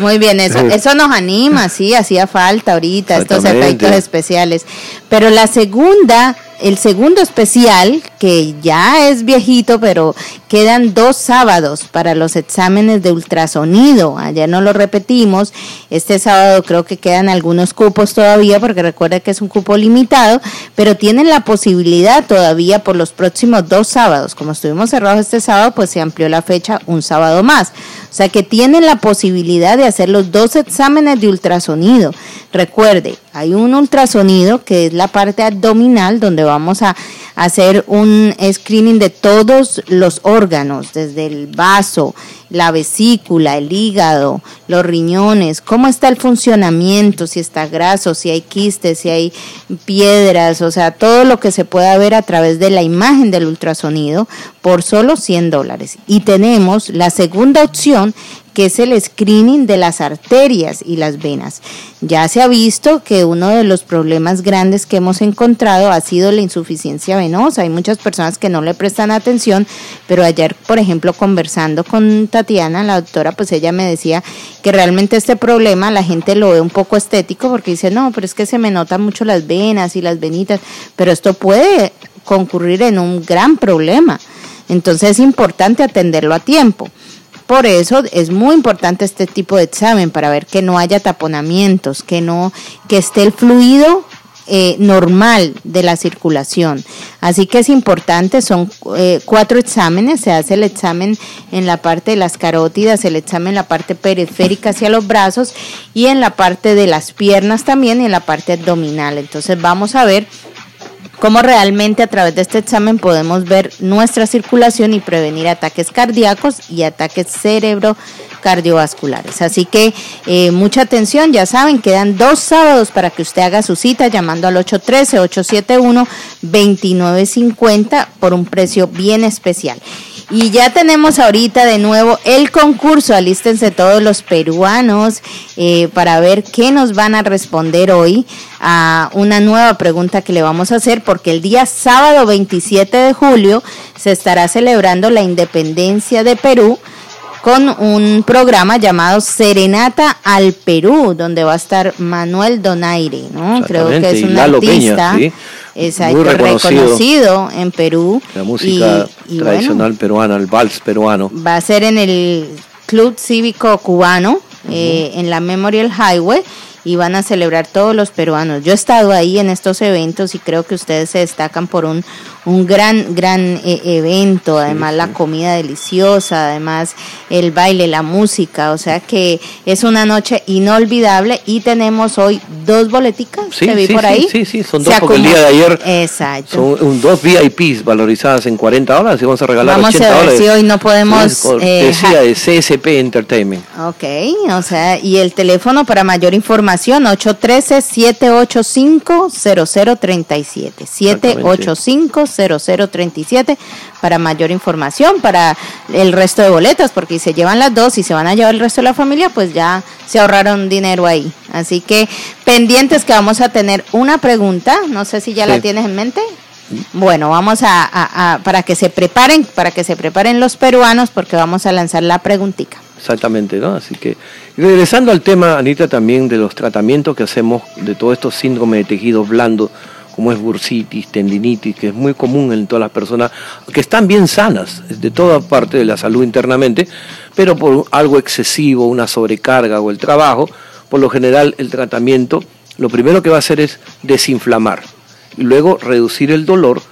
S2: Muy bien, eso, eso nos anima, sí, hacía falta ahorita estos efectos especiales. Pero la segunda el segundo especial, que ya es viejito, pero quedan dos sábados para los exámenes de ultrasonido. Ayer no lo repetimos. Este sábado creo que quedan algunos cupos todavía, porque recuerda que es un cupo limitado, pero tienen la posibilidad todavía por los próximos dos sábados. Como estuvimos cerrados este sábado, pues se amplió la fecha un sábado más. O sea que tienen la posibilidad de hacer los dos exámenes de ultrasonido. Recuerde, hay un ultrasonido que es la parte abdominal donde vamos a hacer un screening de todos los órganos, desde el vaso, la vesícula, el hígado, los riñones, cómo está el funcionamiento, si está graso, si hay quistes, si hay piedras, o sea, todo lo que se pueda ver a través de la imagen del ultrasonido por solo 100 dólares. Y tenemos la segunda opción que es el screening de las arterias y las venas. Ya se ha visto que uno de los problemas grandes que hemos encontrado ha sido la insuficiencia venosa. Hay muchas personas que no le prestan atención, pero ayer, por ejemplo, conversando con Tatiana, la doctora, pues ella me decía que realmente este problema la gente lo ve un poco estético porque dice, no, pero es que se me notan mucho las venas y las venitas, pero esto puede concurrir en un gran problema. Entonces es importante atenderlo a tiempo. Por eso es muy importante este tipo de examen para ver que no haya taponamientos, que no, que esté el fluido eh, normal de la circulación. Así que es importante, son eh, cuatro exámenes, se hace el examen en la parte de las carótidas, el examen en la parte periférica hacia los brazos y en la parte de las piernas también y en la parte abdominal. Entonces vamos a ver cómo realmente a través de este examen podemos ver nuestra circulación y prevenir ataques cardíacos y ataques cerebro cardiovasculares. Así que eh, mucha atención, ya saben, quedan dos sábados para que usted haga su cita llamando al 813-871-2950 por un precio bien especial. Y ya tenemos ahorita de nuevo el concurso. Alístense todos los peruanos eh, para ver qué nos van a responder hoy a una nueva pregunta que le vamos a hacer, porque el día sábado 27 de julio se estará celebrando la independencia de Perú con un programa llamado Serenata al Perú, donde va a estar Manuel Donaire, ¿no? Creo que es un artista reconocido. en Perú.
S1: La música tradicional peruana, el vals peruano.
S2: Va a ser en el Club Cívico Cubano, eh, en la Memorial Highway y van a celebrar todos los peruanos. Yo he estado ahí en estos eventos y creo que ustedes se destacan por un, un gran, gran eh, evento, además la comida deliciosa, además el baile, la música, o sea que es una noche inolvidable y tenemos hoy dos boleticas
S1: sí,
S2: vi
S1: sí,
S2: por ahí.
S1: Sí, sí, son dos porque el día de ayer
S2: Exacto.
S1: son dos VIPs valorizadas en 40 dólares y vamos a regalar
S2: vamos
S1: 80
S2: a ver
S1: dólares.
S2: si hoy no podemos...
S1: Eh, de CSP Entertainment.
S2: Ok, o sea, y el teléfono para mayor información 813-785-0037. 785 0037 para mayor información, para el resto de boletas, porque si se llevan las dos y se van a llevar el resto de la familia, pues ya se ahorraron dinero ahí. Así que pendientes que vamos a tener una pregunta, no sé si ya la tienes en mente. Bueno, vamos a, para que se preparen, para que se preparen los peruanos, porque vamos a lanzar la preguntita.
S1: Exactamente, ¿no? Así que, regresando al tema, Anita, también de los tratamientos que hacemos de todo estos síndromes de tejidos blandos, como es bursitis, tendinitis, que es muy común en todas las personas que están bien sanas de toda parte de la salud internamente, pero por algo excesivo, una sobrecarga o el trabajo, por lo general el tratamiento lo primero que va a hacer es desinflamar y luego reducir el dolor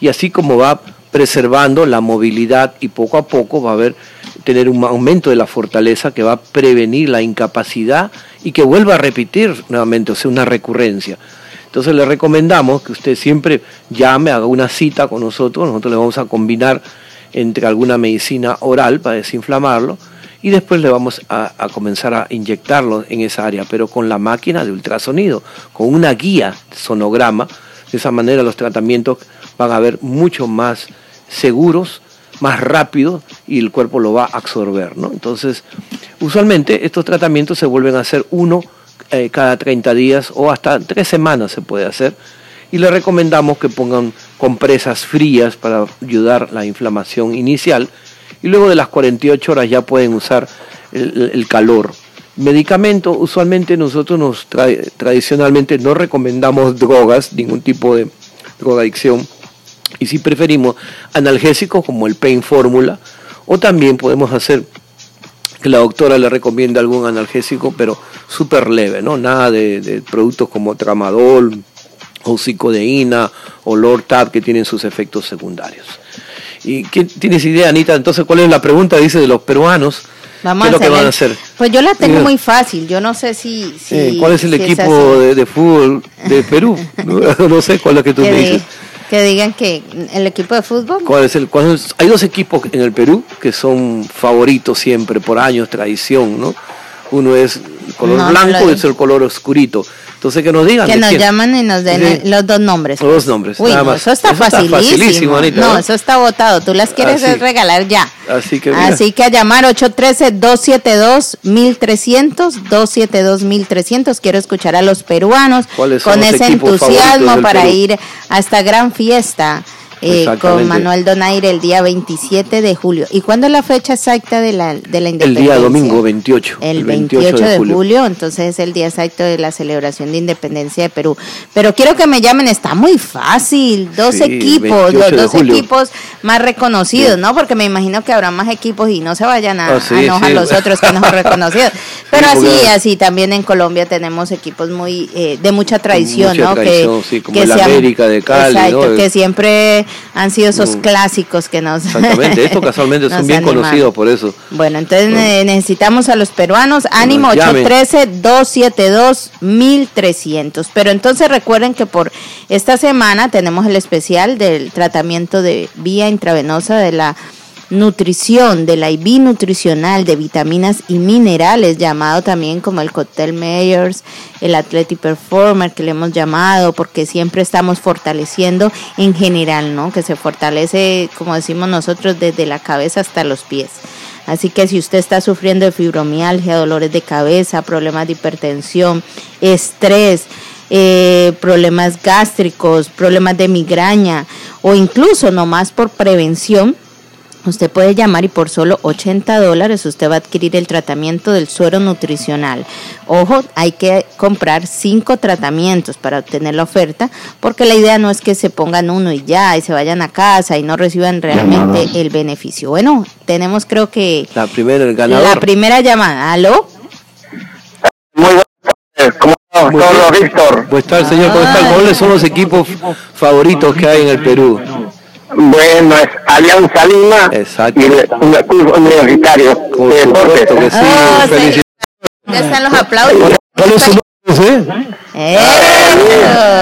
S1: y así como va preservando la movilidad y poco a poco va a haber tener un aumento de la fortaleza que va a prevenir la incapacidad y que vuelva a repetir nuevamente, o sea, una recurrencia. Entonces le recomendamos que usted siempre llame, haga una cita con nosotros, nosotros le vamos a combinar entre alguna medicina oral para desinflamarlo y después le vamos a, comenzar a inyectarlo en esa área, pero con la máquina de ultrasonido, con una guía sonograma. De esa manera los tratamientos van a ver mucho más seguros, más rápido y el cuerpo lo va a absorber. ¿no? Entonces, usualmente estos tratamientos se vuelven a hacer uno eh, cada 30 días o hasta tres semanas se puede hacer. Y le recomendamos que pongan compresas frías para ayudar la inflamación inicial. Y luego de las 48 horas ya pueden usar el, calor. Medicamento, usualmente nosotros nos tradicionalmente no recomendamos drogas, ningún tipo de drogadicción. Y si preferimos analgésicos como el Pain Fórmula, o también podemos hacer que la doctora le recomienda algún analgésico, pero súper leve, ¿no? Nada de, productos como tramadol o psicodeína o Lortab que tienen sus efectos secundarios. ¿Y qué tienes idea, Anita? Entonces, ¿cuál es la pregunta? Dice de los peruanos.
S2: Vamos ¿Qué es lo que van a hacer? Pues yo la tengo muy fácil. Yo no sé si.
S1: ¿Cuál es el equipo de, fútbol de Perú? no, sé cuál es lo que tú me dices.
S2: Que digan que el equipo de fútbol.
S1: ¿Cuál es el, hay dos equipos en el Perú que son favoritos siempre, por años, tradición, ¿no? Uno es el color blanco y es el color oscurito. Entonces que nos digan.
S2: Que nos llaman y nos den los dos nombres.
S1: Los dos nombres.
S2: Uy, eso está facilísimo. no, eso está votado. Tú las quieres ah, regalar ya. Así que, Así que a llamar 813-272-1300, 272-1300. Quiero escuchar a los peruanos con ese entusiasmo para ir a esta gran fiesta eh, con Manuel Donaire el día 27 de julio. ¿Y cuándo es la fecha exacta de la, de la independencia?
S1: El día domingo 28.
S2: El, 28, de, julio. entonces es el día exacto de la celebración de independencia de Perú. Pero quiero que me llamen, está muy fácil, dos equipos, los dos equipos más reconocidos, ¿no? Porque me imagino que habrá más equipos y no se vayan a, ah, enojar los otros que no son reconocidos. Pero así, así, también en Colombia tenemos equipos muy eh, de mucha tradición, ¿no?
S1: que, como el América de Cali,
S2: exacto, que siempre han sido esos mm. clásicos que nos.
S1: Exactamente, esto casualmente son bien conocidos por eso.
S2: Bueno, entonces necesitamos a los peruanos. Ánimo 813-272-1300. Pero entonces recuerden que por esta semana tenemos el especial del tratamiento de vía intravenosa de la nutrición, de la IV nutricional de vitaminas y minerales, llamado también como el Cocktail Mayors, el Athletic Performer, que le hemos llamado, porque siempre estamos fortaleciendo en general, ¿no? Que se fortalece, como decimos nosotros, desde la cabeza hasta los pies. Así que si usted está sufriendo de fibromialgia, dolores de cabeza, problemas de hipertensión, estrés, eh, problemas gástricos, problemas de migraña o incluso nomás por prevención, Usted puede llamar y por solo 80 dólares usted va a adquirir el tratamiento del suero nutricional. Ojo, hay que comprar cinco tratamientos para obtener la oferta, porque la idea no es que se pongan uno y ya y se vayan a casa y no reciban realmente el beneficio. Bueno, tenemos creo que
S1: la primera el ganador.
S2: La primera llamada. ¿Aló?
S6: Muy buenas. ¿Cómo estás, Víctor?
S1: Pues tal, señor, ¿cómo está? ¿Cuáles son los equipos favoritos que hay en el Perú?
S6: Bueno, es Alianza Lima
S1: Exacto.
S6: y un club universitario
S1: Por de deportes. Que sí,
S2: oh, sí. Ya están los aplausos. ¿eh?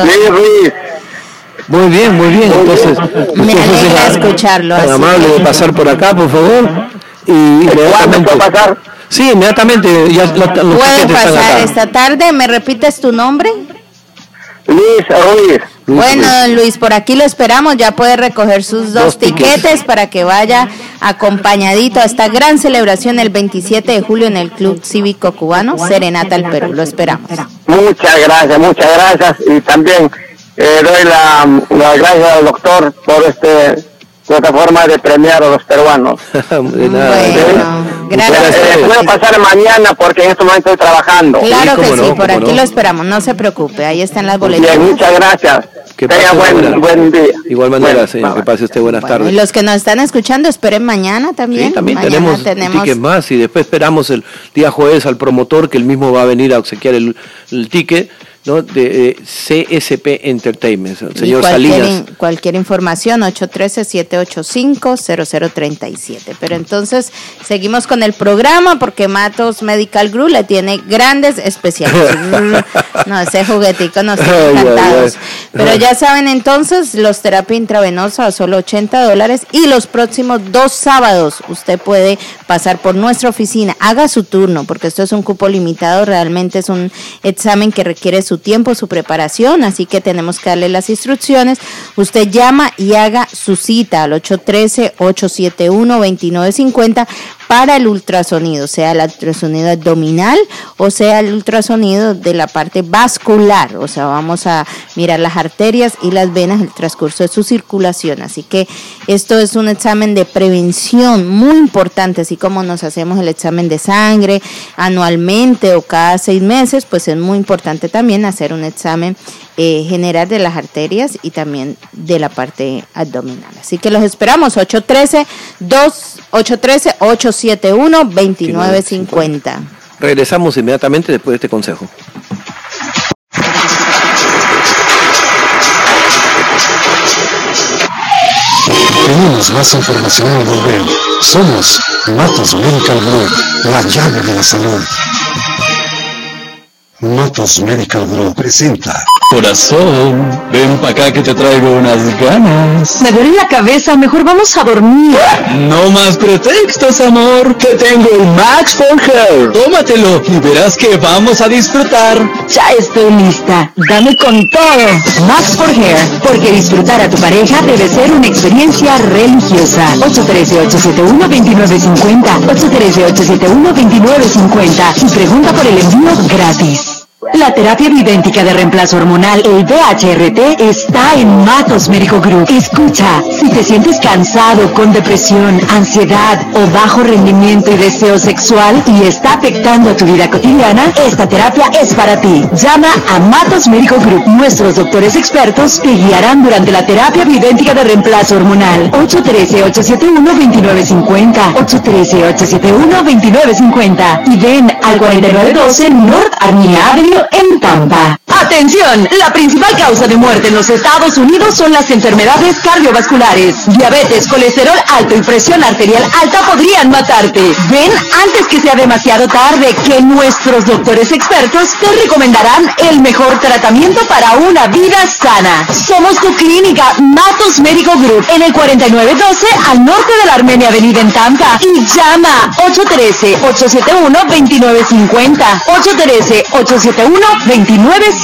S6: Luis Ruiz.
S1: Muy bien, muy bien. Entonces,
S2: me alegra escucharlo.
S1: Tan amable de pasar por acá, por favor. Y inmediatamente.
S6: pasar?
S1: Sí, inmediatamente. Ya los, los
S2: Puede pasar esta tarde. ¿Me repites tu nombre?
S6: Luis Ruiz.
S2: Bueno, Luis, por aquí lo esperamos. Ya puede recoger sus dos, tiquetes, para que vaya acompañadito a esta gran celebración el 27 de julio en el Club Cívico Cubano Serenata al Perú. Lo esperamos.
S6: Muchas gracias, muchas gracias. Y también eh, doy la, la gracias al doctor por este plataforma de premiar a los peruanos.
S1: de nada,
S2: bueno, gracias.
S6: Eh, puedo pasar mañana porque en este momento estoy trabajando.
S2: Claro que sí, por aquí lo esperamos, no se preocupe, ahí están las boletas.
S6: Bien, muchas gracias.
S1: Que
S6: Tenga
S1: pase
S6: buen, buen día.
S1: Igual manera,
S6: Bueno,
S1: señor, que pase usted buenas
S2: Bueno,
S1: tardes.
S2: y los que nos están escuchando, esperen mañana también.
S1: Sí, también
S2: Mañana
S1: tenemos,
S2: tenemos
S1: tickets más y después esperamos el día jueves al promotor que él mismo va a venir a obsequiar el, el ticket ¿no? de eh, CSP Entertainment, señor
S2: cualquier,
S1: Salinas.
S2: in- cualquier información, 813-785-0037. Pero entonces seguimos con el programa porque Matos Medical Group le tiene grandes especiales. no, ese juguetico nos tiene encantados. Pero ya saben entonces, los terapia intravenosa a solo 80 dólares y los próximos dos sábados usted puede pasar por nuestra oficina. Haga su turno porque esto es un cupo limitado, realmente es un examen que requiere su tiempo, su preparación, así que tenemos que darle las instrucciones. Usted llama y haga su cita al 813-871-2950 para el ultrasonido, sea el ultrasonido abdominal o sea el ultrasonido de la parte vascular, o sea, vamos a mirar las arterias y las venas, el transcurso de su circulación. Así que esto es un examen de prevención muy importante, así como nos hacemos el examen de sangre anualmente o cada seis meses, pues es muy importante también hacer un examen eh, general de las arterias y también de la parte abdominal. Así que los esperamos, 813 813 871 2950
S1: Regresamos inmediatamente después de este consejo.
S3: Tenemos más información al volver. Somos Matos Medical Group, la llave de la salud. Matos Medical Group presenta
S4: Corazón, ven pa' acá que te traigo unas ganas.
S5: Me duele la cabeza, mejor vamos a dormir.
S4: No más pretextos, amor, que tengo el Max for Hair. Tómatelo y verás que vamos a disfrutar.
S5: Ya estoy lista. Dame con todo. Max for Hair. Porque disfrutar a tu pareja debe ser una experiencia religiosa. 813-871-2950. 813-871-2950. Y pregunta por el envío gratis. La terapia bioidéntica de reemplazo hormonal, el BHRT, está en Matos Médico Group. Escucha, si te sientes cansado, con depresión, ansiedad o bajo rendimiento y deseo sexual y está afectando a tu vida cotidiana, esta terapia es para ti. Llama a Matos Médico Group. Nuestros doctores expertos te guiarán durante la terapia bioidéntica de reemplazo hormonal. 813-871-2950. 813-871-2950. Y ven al 4912 North Armenia Avenue en Tampa. Atención, la principal causa de muerte en los Estados Unidos son las enfermedades cardiovasculares. Diabetes, colesterol alto y presión arterial alta podrían matarte. Ven antes que sea demasiado tarde que nuestros doctores expertos te recomendarán el mejor tratamiento para una vida sana. Somos tu clínica Matos Médico Group en el 4912 al norte de la Armenia Avenida en Tampa y llama 813-871-2950. 813-871-2950.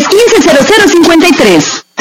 S5: 813-315-0053.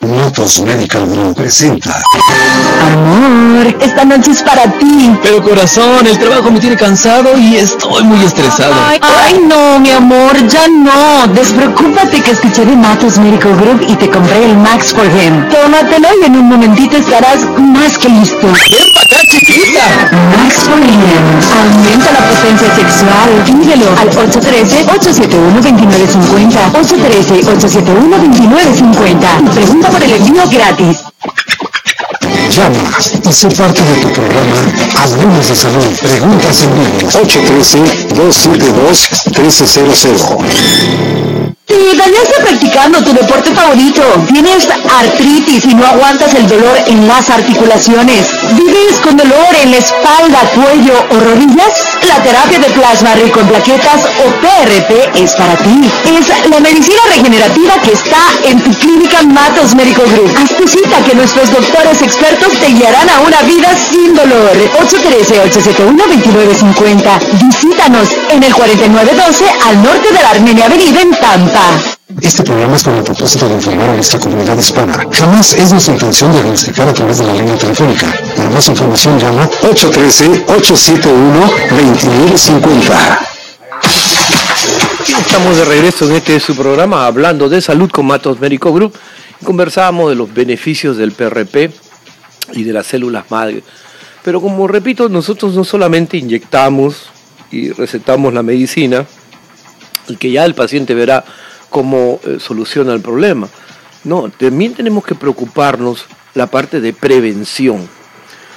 S3: Notos Medical Group presenta.
S5: Amor, esta noche es para ti.
S4: Pero corazón, el trabajo me tiene cansado y estoy muy estresado.
S5: Ay, ay, no, mi amor, ya no. Despreocúpate que escuché de Matos Medical Group y te compré el Max for Him. Tómatelo y en un momentito estarás más que listo.
S4: ¡Ven para acá,
S5: Pídelo al 813-871-2950. 813-871-2950. Pregunta por el envío gratis.
S3: Llama y sé parte de tu programa Hablemos de Salud. Preguntas en vivo. 813-272-1300.
S5: Te dañaste practicando tu deporte favorito. Tienes artritis y no aguantas el dolor en las articulaciones. ¿Vives con dolor en la espalda, cuello o rodillas? La terapia de plasma rico en plaquetas o PRP es para ti. Es la medicina regenerativa que está en tu clínica Matos Medical Group. Haz tu cita que nuestros doctores expertos te guiarán a una vida sin dolor. 813-871-2950. Visítanos en el 4912 al norte de la Armenia Avenida en Tampa.
S3: Este programa es con el propósito de informar a nuestra comunidad hispana. Jamás es nuestra intención diagnosticar a través de la línea telefónica. Para más información llama 813-871-2950.
S1: Y Estamos de regreso en este su programa hablando de salud con Matos Médico Group. Conversábamos de los beneficios del PRP y de las células madre. Pero como repito, nosotros no solamente inyectamos y recetamos la medicina, y que ya el paciente verá cómo eh, soluciona el problema. No, también tenemos que preocuparnos la parte de prevención,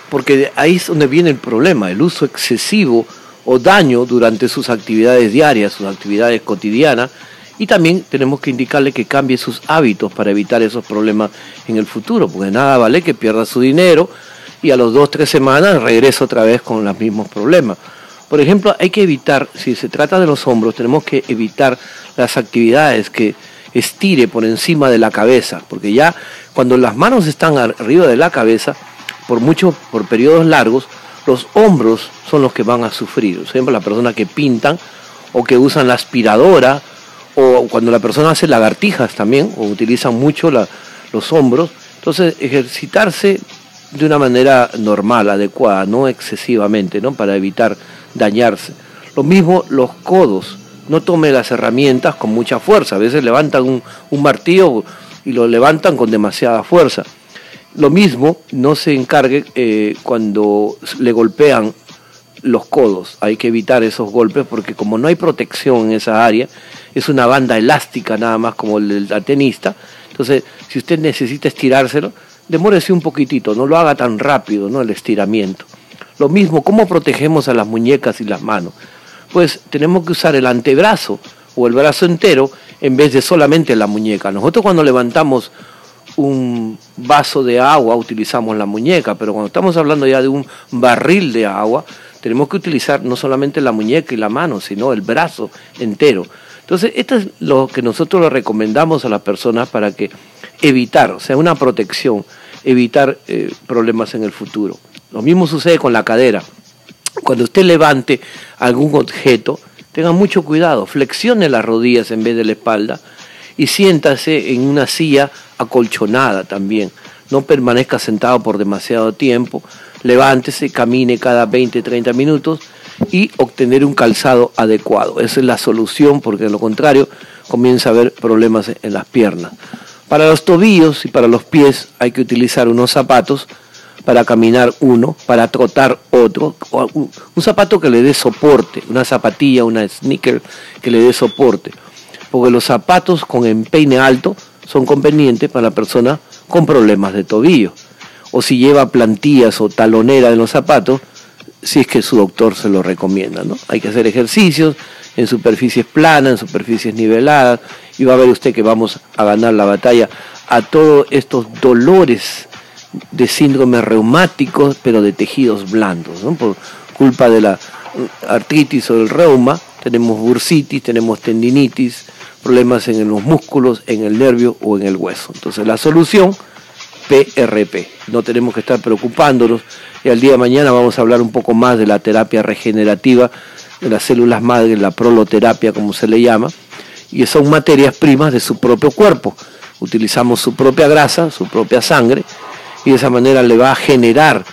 S1: porque ahí es donde viene el problema, el uso excesivo o daño durante sus actividades diarias, sus actividades cotidianas, y también tenemos que indicarle que cambie sus hábitos para evitar esos problemas en el futuro, porque nada vale que pierda su dinero y a los dos, tres semanas regrese otra vez con los mismos problemas. Por ejemplo, hay que evitar, si se trata de los hombros, tenemos que evitar las actividades que estire por encima de la cabeza, porque ya cuando las manos están arriba de la cabeza, por mucho, por periodos largos, los hombros son los que van a sufrir. Por ejemplo, la persona que pintan o que usan la aspiradora, o cuando la persona hace lagartijas también, o utilizan mucho los hombros. Entonces, ejercitarse de una manera normal, adecuada, no excesivamente, ¿no? Para evitar dañarse. Lo mismo los codos. No tome las herramientas con mucha fuerza. A veces levantan un, un martillo y lo levantan con demasiada fuerza. Lo mismo, no se encargue eh, cuando le golpean los codos. Hay que evitar esos golpes porque como no hay protección en esa área, es una banda elástica nada más como el del tenista. Entonces, si usted necesita estirárselo, demórese un poquitito, no lo haga tan rápido, ¿no? El estiramiento. Lo mismo, ¿cómo protegemos a las muñecas y las manos? Pues tenemos que usar el antebrazo o el brazo entero en vez de solamente la muñeca. Nosotros cuando levantamos un vaso de agua utilizamos la muñeca, pero cuando estamos hablando ya de un barril de agua, tenemos que utilizar no solamente la muñeca y la mano, sino el brazo entero. Entonces, esto es lo que nosotros le recomendamos a las personas para que evitar, o sea, una protección, evitar eh, problemas en el futuro. Lo mismo sucede con la cadera. Cuando usted levante algún objeto, tenga mucho cuidado, flexione las rodillas en vez de la espalda y siéntase en una silla acolchonada también. No permanezca sentado por demasiado tiempo, levántese, camine cada 20, 30 minutos y obtener un calzado adecuado. Esa es la solución porque de lo contrario comienza a haber problemas en las piernas. Para los tobillos y para los pies hay que utilizar unos zapatos para caminar uno, para trotar otro, un, un zapato que le dé soporte, una zapatilla, una sneaker que le dé soporte, porque los zapatos con empeine alto son convenientes para la persona con problemas de tobillo, o si lleva plantillas o talonera en los zapatos, si es que su doctor se lo recomienda, ¿no? Hay que hacer ejercicios en superficies planas, en superficies niveladas, y va a ver usted que vamos a ganar la batalla a todos estos dolores de síndromes reumáticos, pero de tejidos blandos. Por culpa de la artritis o del reuma, tenemos bursitis, tenemos tendinitis, problemas en los músculos, en el nervio o en el hueso. Entonces la solución, PRP. No tenemos que estar preocupándonos al día de mañana vamos a hablar un poco más de la terapia regenerativa de las células madre, la proloterapia como se le llama, y son materias primas de su propio cuerpo utilizamos su propia grasa, su propia sangre, y de esa manera le va a generar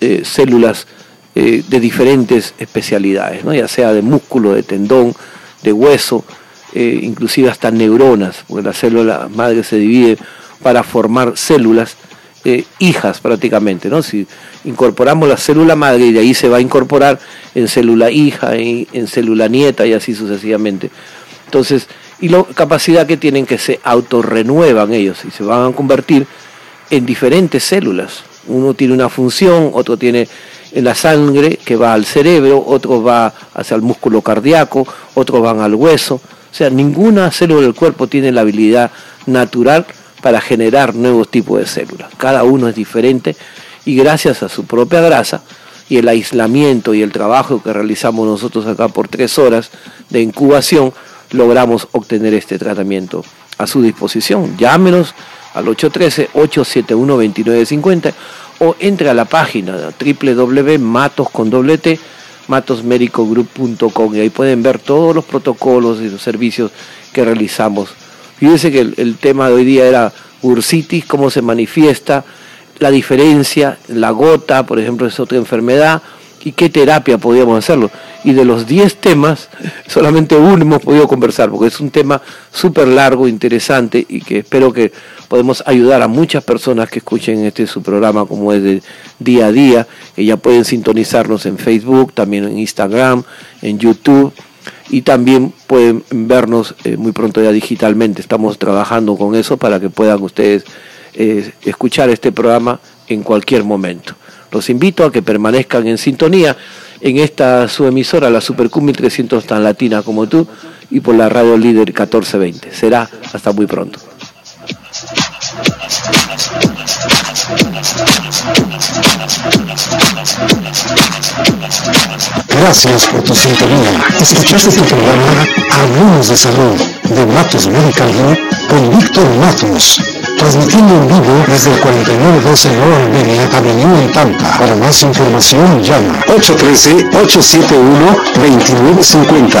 S1: eh, células eh, de diferentes especialidades, ¿no? ya sea de músculo, de tendón, de hueso, eh, inclusive hasta neuronas, porque la célula madre se divide para formar células hijas prácticamente, ¿no? Si incorporamos la célula madre y de ahí se va a incorporar en célula hija, en, en célula nieta y así sucesivamente. Entonces, y la capacidad que tienen que se autorrenuevan ellos y se van a convertir en diferentes células. Uno tiene una función, otro tiene en la sangre que va al cerebro, otro va hacia el músculo cardíaco, otros van al hueso. O sea, ninguna célula del cuerpo tiene la habilidad natural para generar nuevos tipos de células. Cada uno es diferente y gracias a su propia grasa y el aislamiento y el trabajo que realizamos nosotros acá por tres horas de incubación, logramos obtener este tratamiento a su disposición. Llámenos al 813-871-2950 o entre a la página www.matos.com y ahí pueden ver todos los protocolos y los servicios que realizamos. Fíjense que el, tema de hoy día era bursitis, cómo se manifiesta, la diferencia, la gota, por ejemplo, es otra enfermedad, y qué terapia podíamos hacerlo. Y de los 10 temas, solamente uno hemos podido conversar, porque es un tema súper largo, interesante y que espero que podemos ayudar a muchas personas que escuchen este su programa como es de día a día, que ya pueden sintonizarnos en Facebook, también en Instagram, en YouTube y también pueden vernos eh, muy pronto ya digitalmente. Estamos trabajando con eso para que puedan ustedes eh, escuchar este programa en cualquier momento. Los invito a que permanezcan en sintonía en esta su emisora, la Supercum 1300 tan latina como tú, y por la radio líder 1420. Será hasta muy pronto.
S3: Gracias por tu sintonía. Escuchaste este programa Hablemos de Salud de Matos Medical con Víctor Matos transmitiendo en vivo desde el 4912 Nueva Media Avenida en Tampa. Para más información llama 813-871-2950.